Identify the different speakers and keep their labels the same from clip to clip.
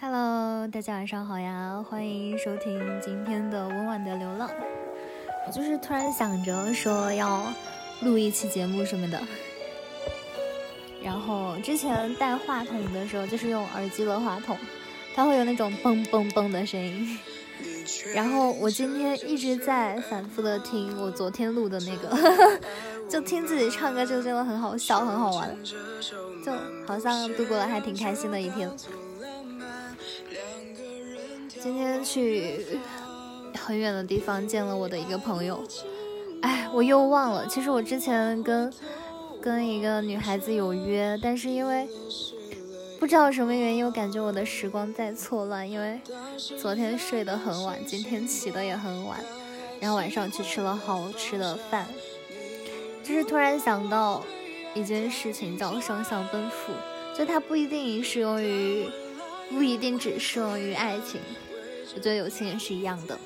Speaker 1: Hello，大家晚上好呀，欢迎收听今天的温婉的流浪。我就是突然想着说要录一期节目什么的，然后之前带话筒的时候就是用耳机的话筒，它会有那种嘣嘣嘣的声音。然后我今天一直在反复的听我昨天录的那个，就听自己唱歌就真的很好笑，很好玩，就好像度过了还挺开心的一天。去很远的地方见了我的一个朋友，哎，我又忘了。其实我之前跟跟一个女孩子有约，但是因为不知道什么原因，我感觉我的时光在错乱。因为昨天睡得很晚，今天起的也很晚，然后晚上去吃了好吃的饭。就是突然想到一件事情，叫双向奔赴，就它不一定适用于，不一定只适用于爱情。我觉得友情也是一样的。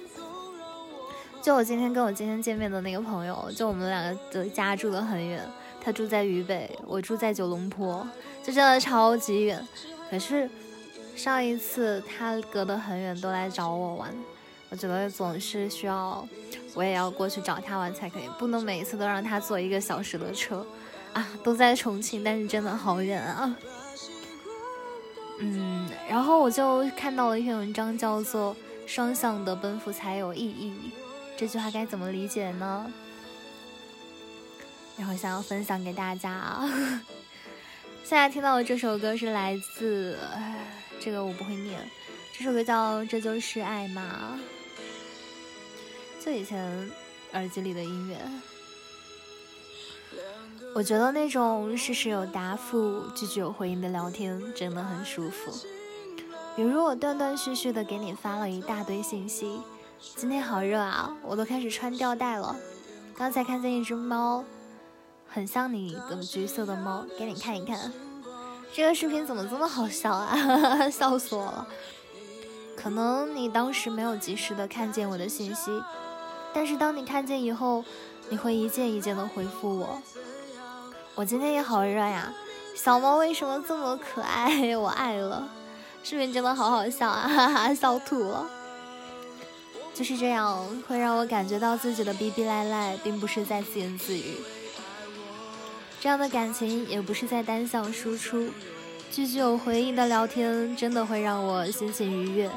Speaker 1: 就我今天跟我今天见面的那个朋友，就我们两个的家住得很远，他住在渝北，我住在九龙坡，就真的超级远。可是上一次他隔得很远都来找我玩，我觉得总是需要我也要过去找他玩才可以，不能每一次都让他坐一个小时的车啊！都在重庆，但是真的好远啊。嗯，然后我就看到了一篇文章，叫做“双向的奔赴才有意义”。这句话该怎么理解呢？然后想要分享给大家啊。现在听到的这首歌是来自……这个我不会念。这首歌叫《这就是爱吗》？就以前耳机里的音乐。我觉得那种事事有答复、句句有回应的聊天真的很舒服。比如我断断续续的给你发了一大堆信息，今天好热啊，我都开始穿吊带了。刚才看见一只猫，很像你的橘色的猫，给你看一看。这个视频怎么这么好笑啊？笑死我了。可能你当时没有及时的看见我的信息，但是当你看见以后，你会一件一件的回复我。我今天也好热呀，小猫为什么这么可爱？我爱了，视频真的好好笑啊，哈哈，笑吐了。就是这样，会让我感觉到自己的逼逼赖赖，并不是在自言自语。这样的感情也不是在单向输出，句句有回应的聊天，真的会让我心情愉悦。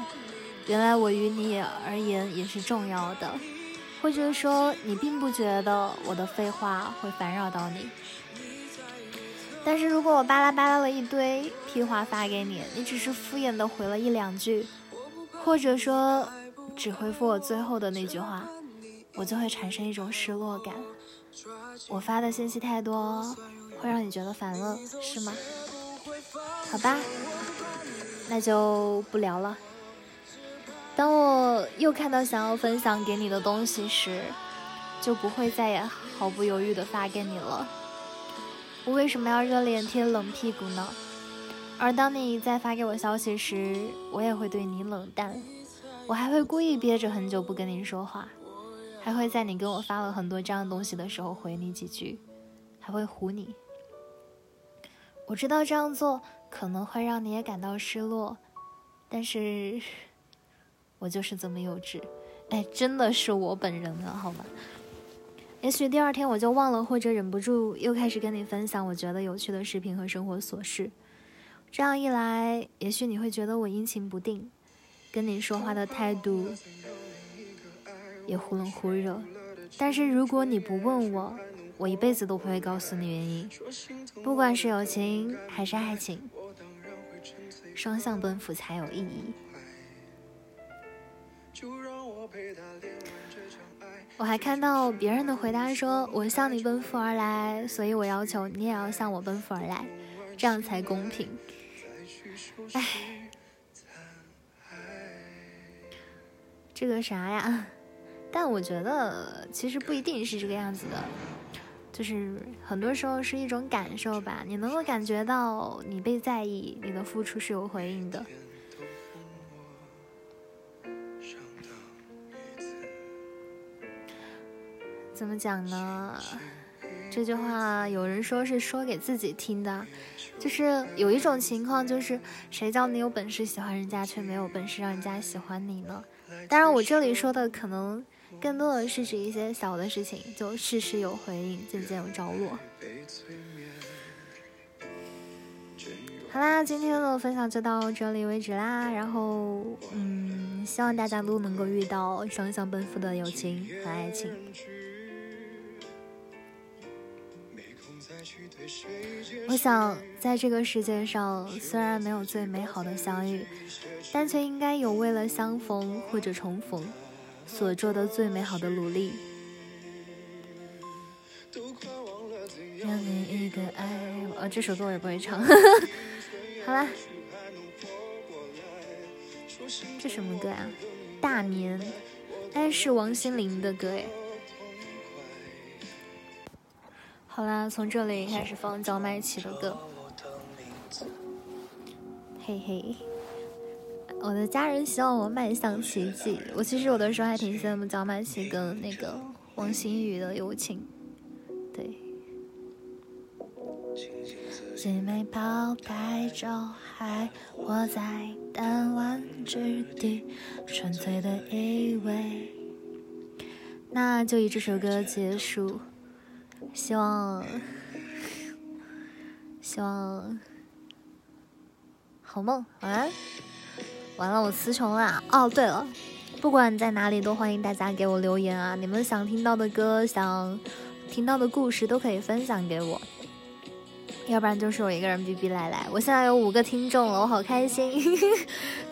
Speaker 1: 原来我于你而言也是重要的，或者说你并不觉得我的废话会烦扰到你。但是如果我巴拉巴拉了一堆屁话发给你，你只是敷衍的回了一两句，或者说只回复我最后的那句话，我就会产生一种失落感。我发的信息太多，会让你觉得烦了，是吗？好吧，那就不聊了。当我又看到想要分享给你的东西时，就不会再也毫不犹豫的发给你了。我为什么要热脸贴冷屁股呢？而当你再发给我消息时，我也会对你冷淡，我还会故意憋着很久不跟你说话，还会在你给我发了很多这样东西的时候回你几句，还会唬你。我知道这样做可能会让你也感到失落，但是我就是这么幼稚，哎，真的是我本人了，好吗？也许第二天我就忘了，或者忍不住又开始跟你分享我觉得有趣的视频和生活琐事。这样一来，也许你会觉得我阴晴不定，跟你说话的态度也忽冷忽热。但是如果你不问我，我一辈子都不会告诉你原因。不管是友情还是爱情，双向奔赴才有意义。我还看到别人的回答说：“我向你奔赴而来，所以我要求你也要向我奔赴而来，这样才公平。”哎，这个啥呀？但我觉得其实不一定是这个样子的，就是很多时候是一种感受吧。你能够感觉到你被在意，你的付出是有回应的。怎么讲呢？这句话有人说是说给自己听的，就是有一种情况，就是谁叫你有本事喜欢人家，却没有本事让人家喜欢你呢？当然，我这里说的可能更多的是指一些小的事情，就事事有回应，件件有着落。好啦，今天的分享就到这里为止啦。然后，嗯，希望大家都能够遇到双向奔赴的友情和爱情。我想，在这个世界上，虽然没有最美好的相遇，但却应该有为了相逢或者重逢所做的最美好的努力。让你一个爱，呃，这首歌我也不会唱。好啦，这什么歌呀？大眠，哎，是王心凌的歌哎。好啦，从这里开始放焦麦琪的歌。嘿嘿，我的家人希望我迈向奇迹。我其实有的时候还挺羡慕焦麦琪跟那个王心宇的友情。对。姐妹泡白照，还活在弹丸之地，纯粹的以为。那就以这首歌结束。希望，希望好梦，晚安。完了，我词穷了。哦，对了，不管在哪里，都欢迎大家给我留言啊！你们想听到的歌，想听到的故事，都可以分享给我。要不然就是我一个人逼逼赖赖。我现在有五个听众了，我好开心。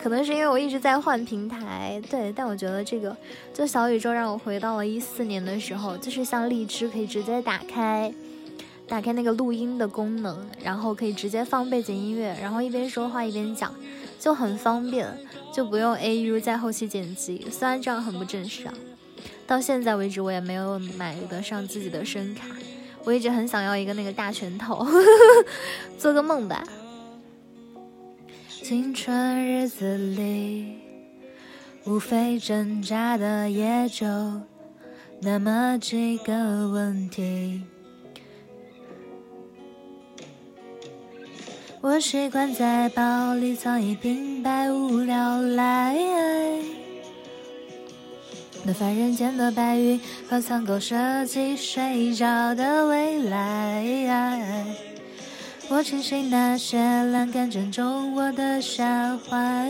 Speaker 1: 可能是因为我一直在换平台，对。但我觉得这个，就小宇宙让我回到了一四年的时候，就是像荔枝可以直接打开，打开那个录音的功能，然后可以直接放背景音乐，然后一边说话一边讲，就很方便，就不用 AU 在后期剪辑。虽然这样很不正式啊，到现在为止我也没有买得上自己的声卡。我一直很想要一个那个大拳头，做个梦吧。青春日子里，无非挣扎的也就那么几个问题。我习惯在包里藏一瓶百无聊赖。那凡人间的白云和苍狗设计睡着的未来，我庆幸那些栏杆正中我的下怀。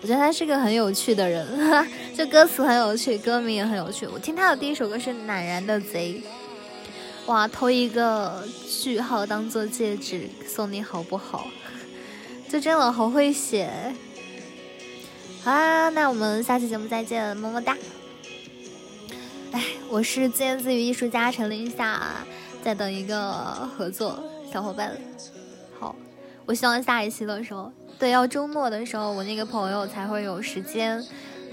Speaker 1: 我觉得他是个很有趣的人，就歌词很有趣，歌名也很有趣。我听他的第一首歌是《懒然的贼》，哇，偷一个句号当做戒指送你好不好？就真的好会写。好啦，那我们下期节目再见，么么哒！哎，我是自言自语艺术家陈林夏，在等一个合作小伙伴。好，我希望下一期的时候，对，要周末的时候，我那个朋友才会有时间。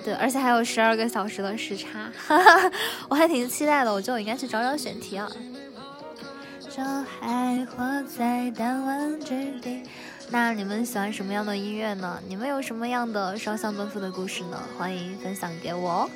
Speaker 1: 对，而且还有十二个小时的时差，哈哈，我还挺期待的。我觉得我应该去找找选题啊。就还活在弹丸之地。那你们喜欢什么样的音乐呢？你们有什么样的双向奔赴的故事呢？欢迎分享给我哦。